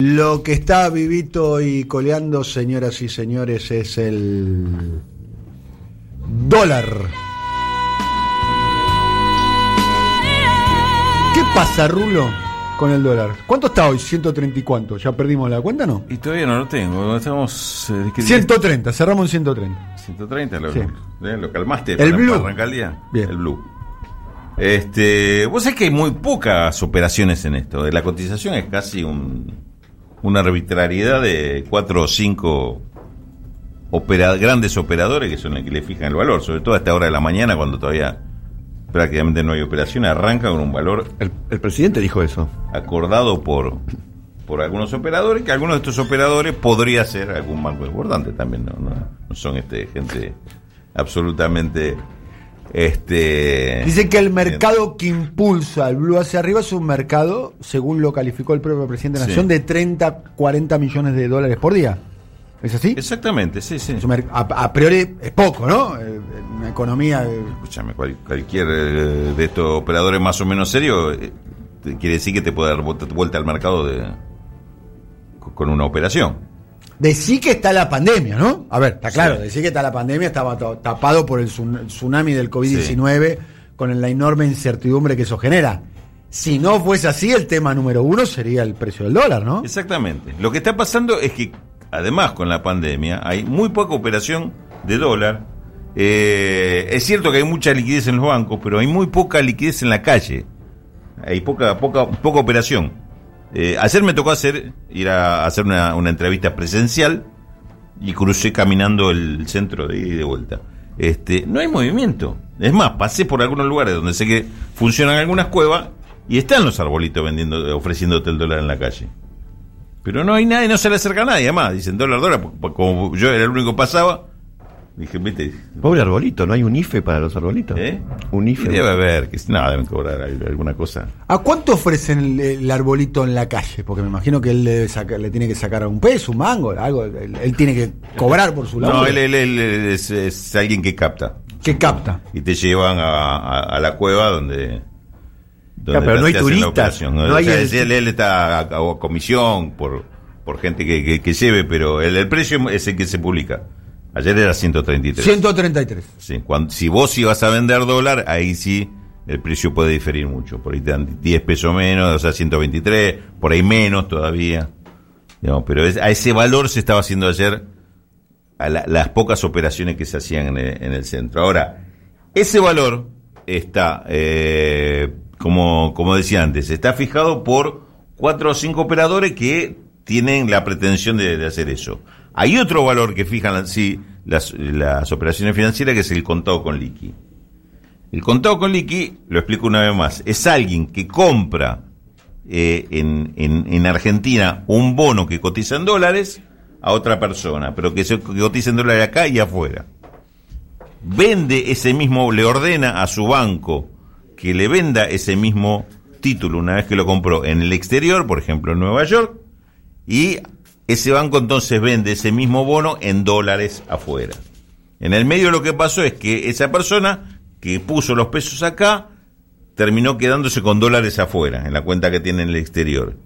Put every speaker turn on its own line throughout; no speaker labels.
Lo que está vivito y coleando, señoras y señores, es el dólar. ¿Qué pasa, Rulo, con el dólar? ¿Cuánto está hoy? ¿130 y cuánto? ¿Ya perdimos la cuenta, no?
Y todavía no lo tengo. Estamos. eh, ¿qué-
130, cerramos en 130.
130, lo,
Sí.
eh, lo calmaste.
El
para-
blue.
para arrancar el día.
Bien.
El blue. Este, vos sabés que hay muy pocas operaciones en esto. La cotización es casi un, una arbitrariedad de cuatro o cinco opera- grandes operadores que son los que le fijan el valor, sobre todo a esta hora de la mañana cuando todavía prácticamente no hay operación, arranca con un valor
El, el presidente dijo eso.
acordado por por algunos operadores, que algunos de estos operadores podría ser algún banco importante también, no, no, no son este gente absolutamente este
Dice que el mercado que impulsa el blue hacia arriba es un mercado, según lo calificó el propio presidente de la
Sí.
Nación, de 30, 40 millones de dólares por día. ¿Es así?
exactamente, sí, sí.
A, a priori es poco, ¿no? Eh, Una economía. eh,
Escúchame, cual- cualquier eh, de estos operadores más o menos serios eh, quiere decir que te puede dar vuelta, vuelta al mercado de con una operación.
Decí que está la pandemia, ¿no? A ver, está claro,
Sí.
decir que está la pandemia, estaba tapado por el tsun- tsunami del COVID-19, con la enorme incertidumbre que eso genera. Si no fuese así, el tema número uno sería el precio del dólar, ¿no?
Exactamente. Lo que está pasando es que, además, con la pandemia, hay muy poca operación de dólar. Eh, es cierto que hay mucha liquidez en los bancos, pero hay muy poca liquidez en la calle. Hay poca, poca, poca operación. Eh, ayer me tocó hacer, ir a hacer una, entrevista presencial y crucé caminando el centro de ida y de vuelta. Este, no hay movimiento. Es más, pasé por algunos lugares donde sé que funcionan algunas cuevas y están los arbolitos vendiendo, ofreciéndote el dólar en la calle. Pero no hay nadie, no se le acerca a nadie, además, dicen dólar, dólar, po- po- como yo era el único que pasaba, dije, viste,
Pobre arbolito, ¿no hay un IFE para los arbolitos?
¿eh?
Un
Y
IFE.
debe haber, que no, deben cobrar al- alguna cosa.
¿A cuánto ofrecen el, el arbolito en la calle? Porque me imagino que él le, debe sacar- le tiene que sacar un peso, un mango, algo. Él, él tiene que cobrar por su laburo.
No, él, él- él es, es alguien que capta.
que capta.
Y te llevan a, a- a la cueva donde... donde
pero no hay turistas, no
O
hay
sea,
el-
él, él está a, a comisión por, por gente que, que- que lleve, pero el, el precio es el que se publica. Ayer era 133.
133.
Sí, cuando, si vos ibas a vender dólar, ahí sí el precio puede diferir mucho. Por ahí te dan 10 pesos menos, o sea, 123, por ahí menos todavía. Digamos, pero es- a ese valor se estaba haciendo ayer a la- las pocas operaciones que se hacían en el, en el centro. Ahora, ese valor está, eh, como, como decía antes, está fijado por cuatro o cinco operadores que tienen la pretensión de, hacer eso. Hay otro valor que fijan las- sí, las, operaciones financieras, que es el contado con liqui. El contado con liqui, lo explico una vez más, es alguien que compra eh, en, en, en Argentina un bono que cotiza en dólares a otra persona, pero que, se, cotiza en dólares acá y afuera. Vende ese mismo, le ordena a su banco que le venda ese mismo título una vez que lo compró en el exterior, por ejemplo en Nueva York, y ese banco entonces vende ese mismo bono en dólares afuera. En el medio lo que pasó es que esa persona que puso los pesos acá terminó quedándose con dólares afuera, en la cuenta que tiene en el exterior.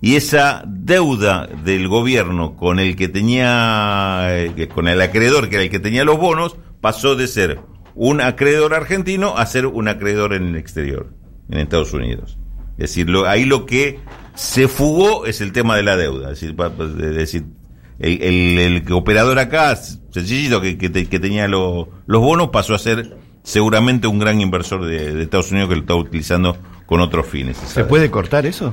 Y esa deuda del gobierno con el que tenía, eh, con el acreedor que era el que tenía los bonos, pasó de ser un acreedor argentino a ser un acreedor en el exterior, en Estados Unidos. Es decir, ahí lo que se fugó es el tema de la deuda. Es decir, es decir, el, el- el operador acá, sencillito, que, que te- que tenía lo- los bonos, pasó a ser seguramente un gran inversor de, de Estados Unidos que lo está utilizando con otros fines.
¿Se puede cortar eso?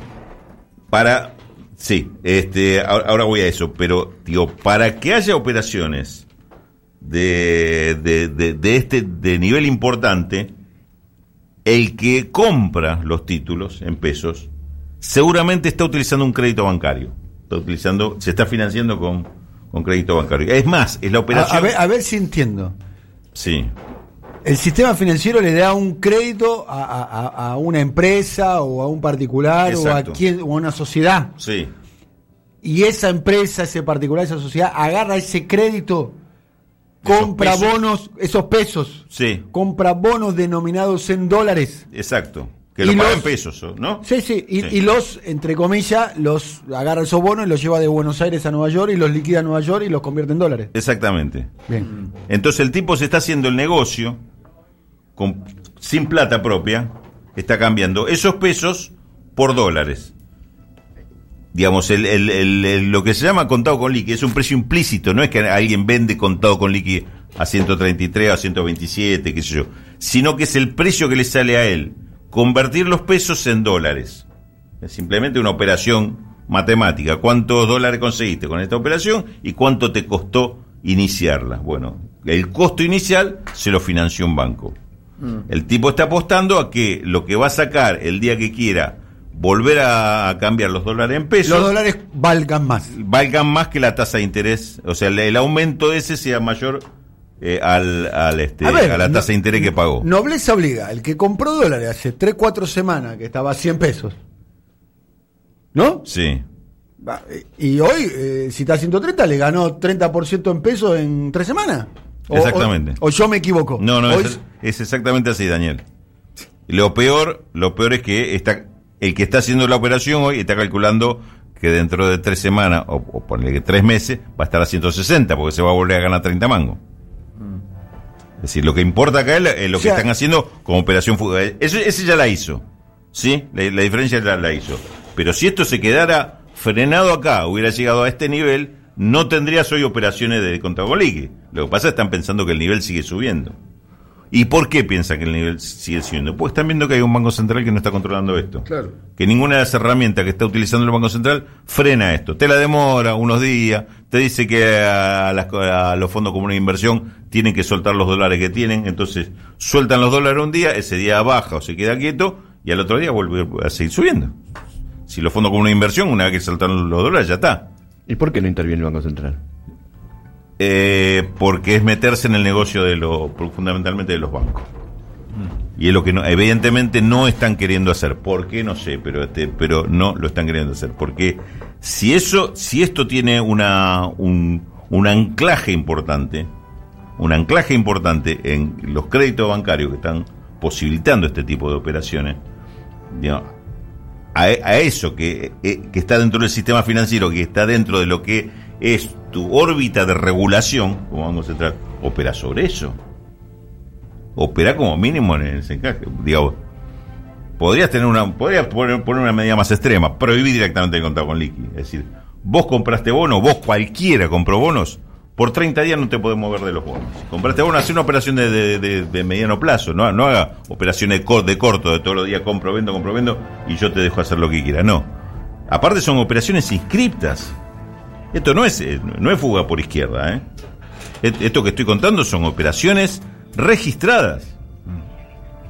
Para, sí, este, ahora, ahora voy a eso, pero digo, para que haya operaciones de, de, de, de este de nivel importante, el que compra los títulos en pesos seguramente está utilizando un crédito bancario. Está utilizando, se está financiando con, con crédito bancario. Es más, es la operación.
a ver, a ver si entiendo.
Sí,
El sistema financiero le da un crédito a, a- una empresa o a un particular o a, quien, o a una sociedad.
sí.
Y esa empresa, ese particular, esa sociedad agarra ese crédito,
Esos
compra
pesos.
bonos, esos pesos,
Sí,
compra bonos denominados en dólares.
exacto. Que lo pagan pesos, ¿no?
Sí, sí, y,
Sí.
y los, entre comillas, los agarra esos bonos y los lleva de Buenos Aires a Nueva York y los liquida a Nueva York y los convierte en dólares.
Exactamente.
Bien.
Entonces el tipo se está haciendo el negocio con, sin plata propia, está cambiando esos pesos por dólares. Digamos, el, el- el- el- lo que se llama contado con liqui es un precio implícito, no es que alguien vende contado con liqui a 133 o a 127, qué sé yo, sino que es el precio que le sale a él convertir los pesos en dólares. Es simplemente una operación matemática. ¿Cuántos dólares conseguiste con esta operación y cuánto te costó iniciarla? Bueno, el costo inicial se lo financió un banco. El tipo está apostando a que lo que va a sacar el día que quiera volver a, a cambiar los dólares en pesos
Los dólares valgan más.
valgan más que la tasa de interés. O sea, el, el aumento ese sea mayor eh, al, al, este,
A ver,
a la
no-
tasa de interés que pagó.
Nobleza obliga. El que compró dólares hace 3, 4 semanas, que estaba a 100 pesos. ¿No?
Sí.
Eh, Y hoy, eh, si está a 130, le ganó 30% en pesos en 3 semanas. O-
Exactamente.
O, o yo me equivoco.
No, no, es, es exactamente así, Daniel. Lo peor, lo peor es que está, el que está haciendo la operación hoy está calculando que dentro de tres semanas, o, o ponle que tres meses, va a estar a 160, porque se va a volver a ganar 30 mangos. Es decir, lo que importa acá es, lo que están haciendo como operación fugaz. Eso, ese ya la hizo. ¿Sí? La, la diferencia ya la hizo. Pero si esto se quedara frenado acá, hubiera llegado a este nivel, no tendrías hoy operaciones de contado con liqui. Lo que pasa es que están pensando que el nivel sigue subiendo. ¿Y por qué piensan que el nivel sigue subiendo? Pues están viendo que hay un Banco Central que no está controlando esto.
Claro.
Que ninguna de las herramientas que está utilizando el Banco Central frena esto. Te la demora unos días, te dice que a, las- a los fondos comunes de inversión tienen que soltar los dólares que tienen, entonces sueltan los dólares un día, ese día baja o se queda quieto y al otro día vuelve a seguir subiendo. Si los fondos comunes de inversión, una vez que saltan los dólares, ya está.
¿Y por qué no interviene el Banco Central?
Eh, porque es meterse en el negocio de lo fundamentalmente de los bancos. Y es lo que evidentemente no están queriendo hacer. ¿por qué? no sé pero este, pero no lo están queriendo hacer. Porque si eso si esto tiene una un, un anclaje importante un anclaje importante en los créditos bancarios que están posibilitando este tipo de operaciones digamos, a, a eso que, eh, que está dentro del sistema financiero, que está dentro de lo que es tu órbita de regulación, como Banco Central, opera sobre eso. Opera como mínimo en ese encaje. Digamos, podrías tener una, podrías poner, una medida más extrema, prohibir directamente el contado con liqui. Es decir, vos compraste bonos, vos cualquiera compró bonos, por 30 días no te podés mover de los bonos. Compraste bonos, hace una operación de, de- mediano plazo, no, no haga operaciones de corto, de todos los días compro, vendo, compro, vendo, y yo te dejo hacer lo que quiera. No. Aparte son operaciones inscriptas. Esto no es, eh, no es fuga por izquierda, ¿eh? Esto que estoy contando son operaciones registradas.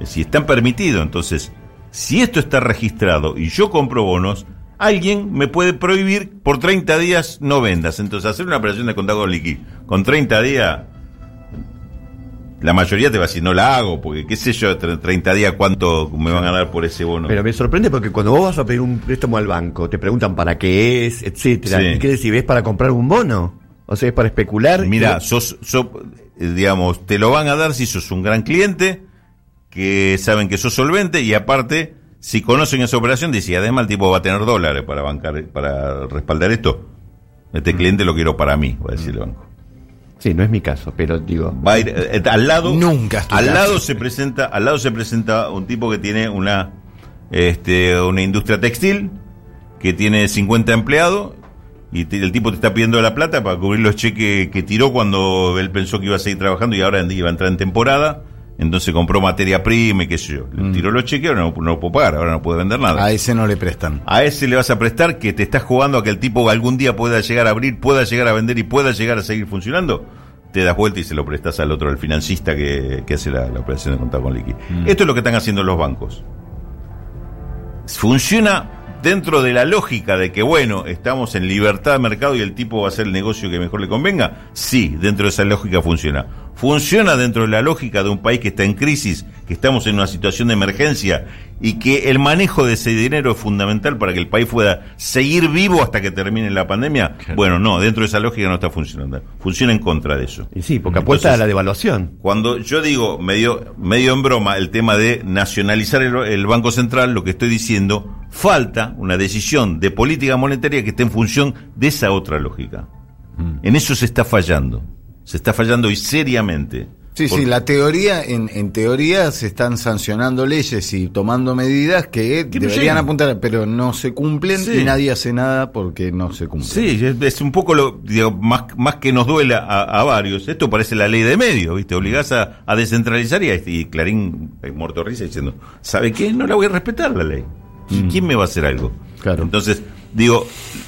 Si están permitidos, entonces, si esto está registrado y yo compro bonos, alguien me puede prohibir por 30 días no vendas. Entonces, hacer una operación de contado liqui con 30 días, la mayoría te va a decir, no la hago, porque qué sé yo, tre- 30 días cuánto me van a dar por ese bono.
Pero me sorprende porque cuando vos vas a pedir un préstamo al banco, te preguntan para qué es, etcétera.
Sí.
¿Y qué decir? ¿Es para comprar un bono? O sea, es para especular.
Mira,
Y-
sos, sos, eh, digamos, te lo van a dar si sos un gran cliente, que saben que sos solvente y aparte, si conocen esa operación, dice, y además el tipo va a tener dólares para bancar, para respaldar esto. Este cliente lo quiero para mí, va a decir el banco.
Sí, no es mi caso, pero digo.
Va a ir, eh, al lado,
Nunca
al
caso.
lado se presenta, al lado se presenta un tipo que tiene una, este, una industria textil, que tiene 50 empleados, y te- el tipo te está pidiendo la plata para cubrir los cheques que tiró cuando él pensó que iba a seguir trabajando y ahora iba a entrar en temporada. Entonces compró materia prima y qué sé yo. Le tiró los cheques, ahora no, no lo puedo pagar, ahora no puede vender nada.
A ese no le prestan.
A ese le vas a prestar que te estás jugando a que el tipo algún día pueda llegar a abrir, pueda llegar a vender y pueda llegar a seguir funcionando. Te das vuelta y se lo prestas al otro, al financista que, que hace la, la operación de contado con liqui. Esto es lo que están haciendo los bancos. Funciona dentro de la lógica de que, bueno, estamos en libertad de mercado y el tipo va a hacer el negocio que mejor le convenga. Sí, dentro de esa lógica funciona. funciona dentro de la lógica de un país que está en crisis, que estamos en una situación de emergencia y que el manejo de ese dinero es fundamental para que el país pueda seguir vivo hasta que termine la pandemia. Bueno, no, dentro de esa lógica no está funcionando. Funciona en contra de eso.
Y sí, porque apuesta a la devaluación.
Cuando yo digo medio, medio en broma el tema de nacionalizar el, el Banco Central, lo que estoy diciendo, falta una decisión de política monetaria que esté en función de esa otra lógica. En eso se está fallando. Se está fallando y seriamente.
Sí, sí, la teoría, en, en teoría se están sancionando leyes y tomando medidas que, deberían apuntar, pero no se cumplen
Sí.
y nadie hace nada porque no se cumplen.
Sí, es, es un poco lo, digo, más, más que nos duela a, a varios. Esto parece la ley de medio, ¿viste? Obligás a, a descentralizar y, a- y Clarín, eh, risa, diciendo, ¿sabe qué? No la voy a respetar la ley. ¿Y ¿Quién me va a hacer algo?
Claro.
Entonces, digo,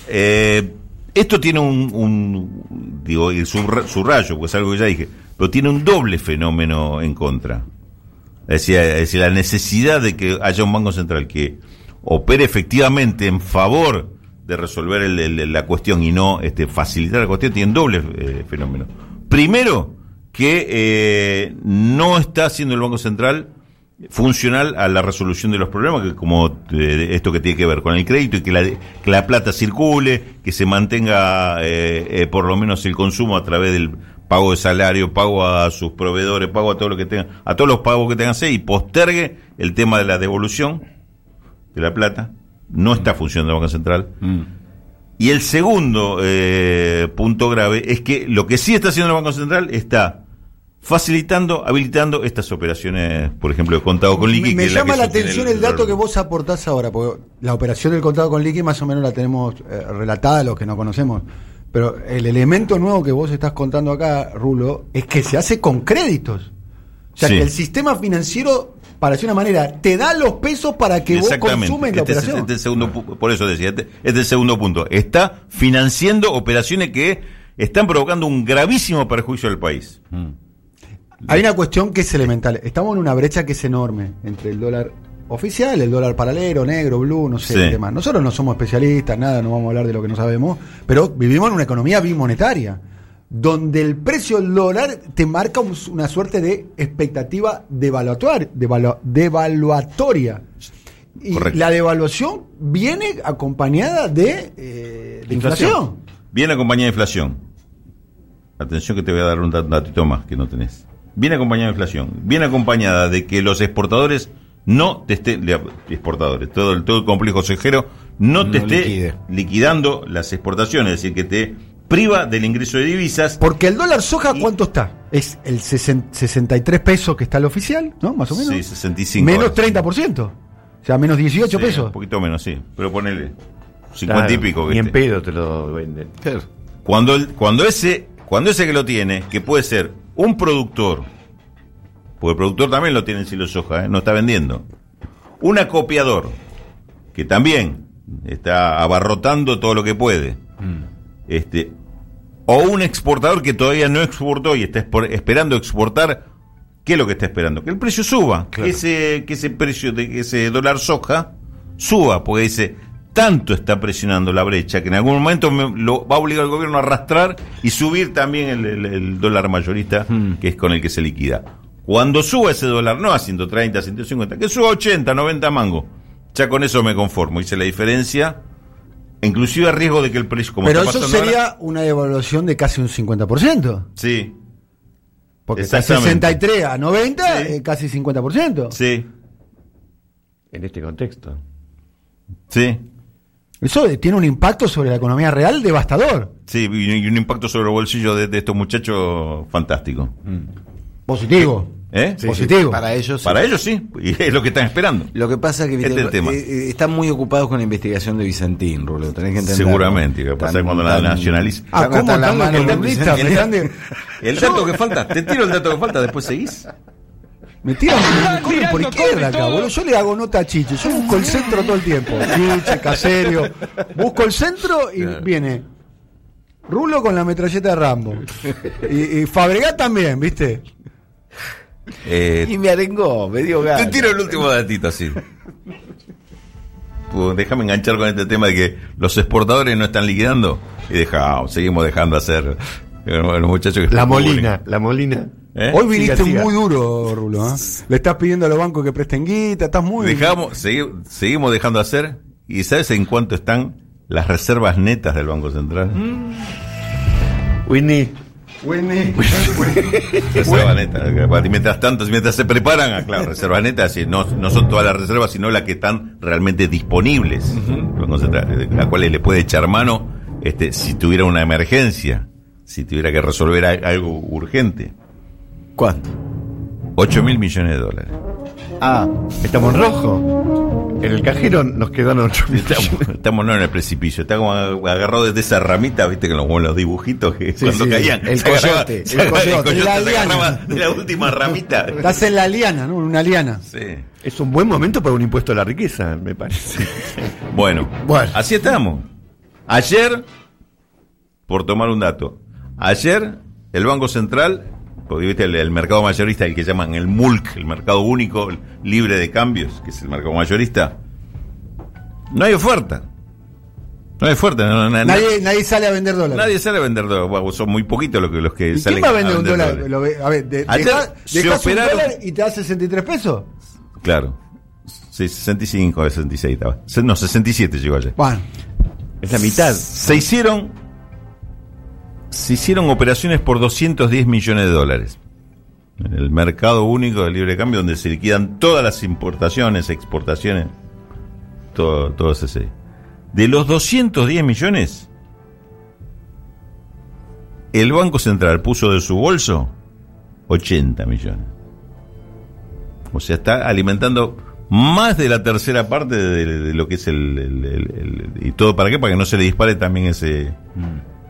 eh, esto tiene un, un- digo, y subra- subrayo, pues es algo que ya dije, pero tiene un doble fenómeno en contra. Es decir, es decir, la necesidad de que haya un Banco Central que opere efectivamente en favor de resolver el- el- la cuestión y no este, facilitar la cuestión, tiene un doble eh, fenómeno. Primero, que eh, no está haciendo el Banco Central funcional a la resolución de los problemas, que como eh, esto que tiene que ver con el crédito y que la, que la plata circule, que se mantenga eh, eh, por lo menos el consumo a través del pago de salario, pago a sus proveedores, pago a todo lo que tengan, a todos los pagos que tengan que hacer y postergue el tema de la devolución de la plata. No está funcionando el Banco Central. Y el segundo eh, punto grave es que lo que sí está haciendo el Banco Central está facilitando, habilitando estas operaciones, por ejemplo, de contado con liqui.
Me, me
es la
llama la atención
el-
el dato que vos aportás ahora, porque la operación del contado con liqui más o menos la tenemos eh, relatada, los que no conocemos. Pero el elemento nuevo que vos estás contando acá, Rulo, es que se hace con créditos. O sea,
Sí.
que el sistema financiero, para decir una manera, te da los pesos para que vos consumes la
Este es-
operación.
este es el segundo, por eso decía, este, este es el segundo punto. Está financiando operaciones que están provocando un gravísimo perjuicio al país.
Hay una cuestión que es elemental. Estamos en una brecha que es enorme entre el dólar oficial, el dólar paralelo, negro, blue, no sé
Sí.
qué demás. Nosotros no somos especialistas, nada, no vamos a hablar de lo que no sabemos, pero vivimos en una economía bimonetaria, donde el precio del dólar te marca un- una suerte de expectativa devalu- devaluatoria. Y
Correcto.
la devaluación viene acompañada de, eh, de inflación.
Viene acompañada de inflación. Atención que te voy a dar un dat- datito más que no tenés. Viene acompañada de inflación. Viene acompañada de que los exportadores no te estén, exportadores, todo el, todo el complejo cejero no te esté
liquide.
liquidando las exportaciones, es decir, que te priva del ingreso de divisas.
Porque el dólar soja, ¿cuánto está? Es el sesen- 63 pesos que está el oficial, ¿no? Más o menos.
Sí, 65.
Menos
ahora.
30%. O sea, menos 18
Sí,
pesos.
Un poquito menos, sí. Pero ponele 50 y pico.
Ni en pedo te lo venden.
Claro.
Cuando, el- cuando, ese, cuando ese que lo tiene, que puede ser un productor, porque el productor también lo tiene en silo soja, ¿eh? no está vendiendo, un acopiador, que también está abarrotando todo lo que puede, este, o un exportador que todavía no exportó y está espor- esperando exportar, ¿qué es lo que está esperando? Que el precio suba, que, ese, que ese precio de que ese dólar soja suba, porque dice, tanto está presionando la brecha que en algún momento me- lo va a obligar al gobierno a arrastrar y subir también el, el- el dólar mayorista, que es con el que se liquida. Cuando suba ese dólar, no a 130, 150, que suba a 80, 90 mango, ya con eso me conformo. Hice la diferencia, inclusive a riesgo de que el precio, como
Pero
está
eso sería
ahora-
una devaluación de casi un 50%.
Sí,
Porque está
Exactamente.
63 a 90,
Sí.
eh, casi 50%.
sí,
En este contexto.
sí.
Eso tiene un impacto sobre la economía real devastador.
Sí, y un impacto sobre el bolsillo de, de estos muchachos fantástico.
Positivo.
¿Eh?
Sí,
Positivo.
sí, Para ellos. sí.
Para ellos sí, y es lo que están esperando.
Lo que pasa es que
Este es el tema.
eh, eh, están muy ocupados con la investigación de Vicentín, Rulo. Tenés que entender.
Seguramente, que pasa cuando la nacionaliza.
Ah, ¿cómo
están
los columnistas? De-
El dato que falta, te tiro el dato que falta, después seguís.
Me tiran me corren por izquierda acá, boludo. Yo le hago nota a Chiche. Yo busco el centro todo el tiempo. Chiche, Caserio. Busco el centro y viene Rulo con la metralleta de Rambo. Y, y Fabregat también, ¿viste?
Eh,
Y me arengó, me dio
te
ganas.
tiro el último datito así. Pues déjame enganchar con este tema de que los exportadores no están liquidando y dejamos, seguimos dejando hacer Los muchachos que
La Molina, la Molina.
¿Eh?
Hoy viniste
Siga, siga.
muy duro, Rulo. ¿eh? Le estás pidiendo a los bancos que presten guita, estás muy...
Dejamos, segui- seguimos dejando hacer. ¿Y sabes en cuánto están las reservas netas del Banco Central?
Mm.
Whitney,
Winnie.
Reservas netas. Y mientras tanto, mientras se preparan, ah, claro, reservas netas, no, no son todas las reservas, sino las que están realmente disponibles. el Banco Central, a cuales le puede echar mano este, si tuviera una emergencia, si tuviera que resolver algo urgente.
¿Cuánto?
8 mil millones de dólares.
Ah,
estamos en rojo. En el cajero nos quedaron 8
Estamos, estamos no en el precipicio, está como agarrado desde esa ramita, viste que los, los dibujitos que
Sí,
cuando
sí,
caían.
el
agarraba-
coyote, el coyote.
La
se
liana.
de la última ramita.
Estás en la liana, ¿no? Una liana.
Sí.
Es un buen momento para un impuesto a la riqueza, me parece.
Bueno,
Bueno.
así estamos. Ayer, por tomar un dato, ayer el Banco Central, porque viste el, el mercado mayorista, el que llaman el MULC, el mercado único libre de cambios, que es el mercado mayorista, no hay oferta. No hay oferta. no- no-
Nadie, nadie sale a vender dólares.
Nadie sale a vender dólares. Bueno, son muy poquitos los que, los que
¿Y
salen
quién va a vender un dólar? a ver, de,
Ayer
deja-
se
dejas un
operaron-
dólar y te da 63 pesos.
Claro. Sí, 65 o 66 estaba. No, 67 llegó ayer.
Bueno,
Es la mitad.
Se hicieron se hicieron operaciones por 210 millones de dólares. En el mercado único de libre cambio donde se liquidan todas las importaciones, exportaciones, todo, todo ese. De los 210 millones, el Banco Central puso de su bolso 80 millones. O sea, está alimentando más de la tercera parte de, lo que es el, ¿Y todo para qué? Para que no se le dispare también ese,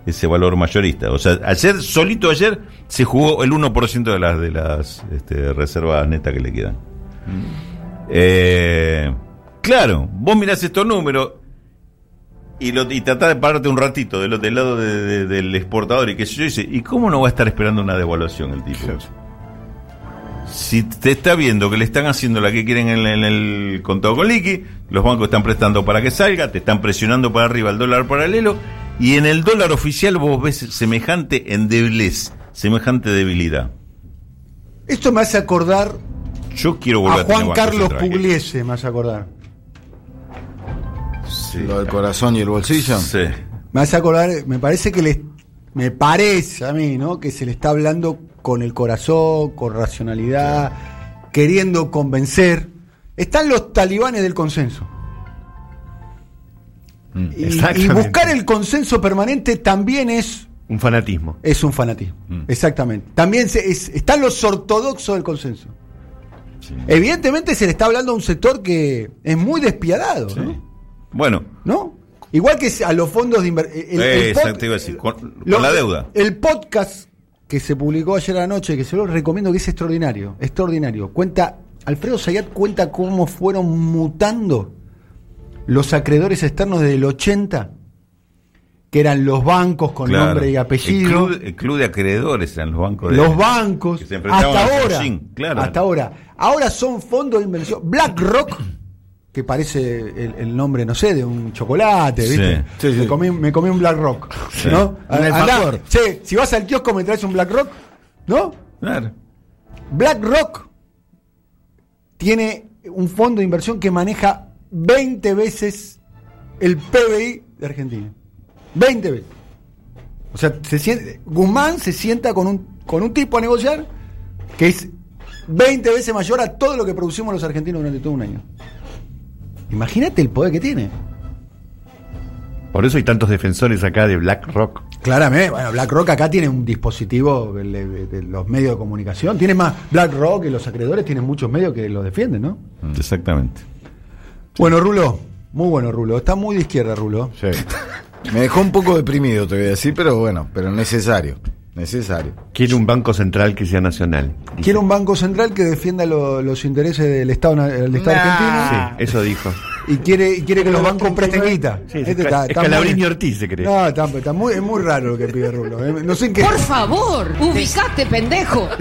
ese valor mayorista. O sea, ayer, solito ayer, se jugó el 1% de las, de las este, reservas netas que le quedan. Eh, claro, vos mirás estos números y, lo, y tratás de pararte un ratito del, del lado de- de- del exportador y qué sé yo, y dice, ¿y cómo no va a estar esperando una devaluación el tipo? Si te está viendo que le están haciendo la que quieren en, en el contado con liqui, los bancos están prestando para que salga, te están presionando para arriba el dólar paralelo, y en el dólar oficial vos ves semejante endeblez, semejante debilidad.
esto me hace acordar
Yo quiero volver
a
a,
Juan Carlos. Pugliese, me hace acordar.
Sí.
lo del corazón y el bolsillo.
Sí.
Me hace acordar, me parece que le, me parece a mí, ¿no? Que se le está hablando con el corazón, con racionalidad, queriendo convencer. Están los talibanes del consenso. Y, y buscar el consenso permanente también es,
Un fanatismo.
es un fanatismo. Exactamente. También se- es- están los ortodoxos del consenso. Evidentemente se le está hablando a un sector que es muy despiadado, ¿no?
Bueno,
¿no? Igual que a los fondos de inversión.
Eh, exacto, iba a decir, con- la deuda.
El podcast que se publicó ayer anoche, que se lo recomiendo, que es extraordinario. Extraordinario. Cuenta, Alfredo Sayat cuenta cómo fueron mutando los acreedores externos desde el 80, que eran los bancos con
claro.
nombre y apellido.
El club, el club de acreedores eran los bancos de
Los bancos,
que se enfrentaban
hasta
a
ahora,
claro.
hasta ahora, ahora son fondos de inversión. BlackRock, que parece el, el nombre, no sé, de un chocolate, ¿viste?
Sí,
sí,
me,
sí.
comí, me comí un BlackRock,
Sí.
¿no? Andá, che, si vas al kiosco me traes un BlackRock, ¿no?
Claro.
BlackRock tiene un fondo de inversión que maneja 20 veces el PBI de Argentina. 20 veces. O sea, se siente, Guzmán se sienta con un, con un tipo a negociar que es 20 veces mayor a todo lo que producimos los argentinos durante todo un año. Imagínate el poder que tiene.
Por eso hay tantos defensores acá de BlackRock.
Claramente, bueno, BlackRock acá tiene un dispositivo de, los medios de comunicación. Tiene más BlackRock y los acreedores tienen muchos medios que lo defienden, ¿no?
Exactamente.
Bueno, Rulo, muy bueno, Rulo. Está muy de izquierda, Rulo.
Sí.
Me dejó un poco deprimido, te voy a decir, pero bueno, pero necesario. Necesario.
Quiere un banco central que sea nacional.
Quiere un banco central que defienda lo- los intereses del Estado, na- del Estado argentino
Sí, eso dijo.
y quiere, y quiere que los bancos presten guita.
Sí,
Este
es
está-
es
está muy-
Ortiz, se cree.
No, está, está muy, es muy raro lo que pide Rulo. eh. No sé en qué.
Por favor, ubicate, pendejo.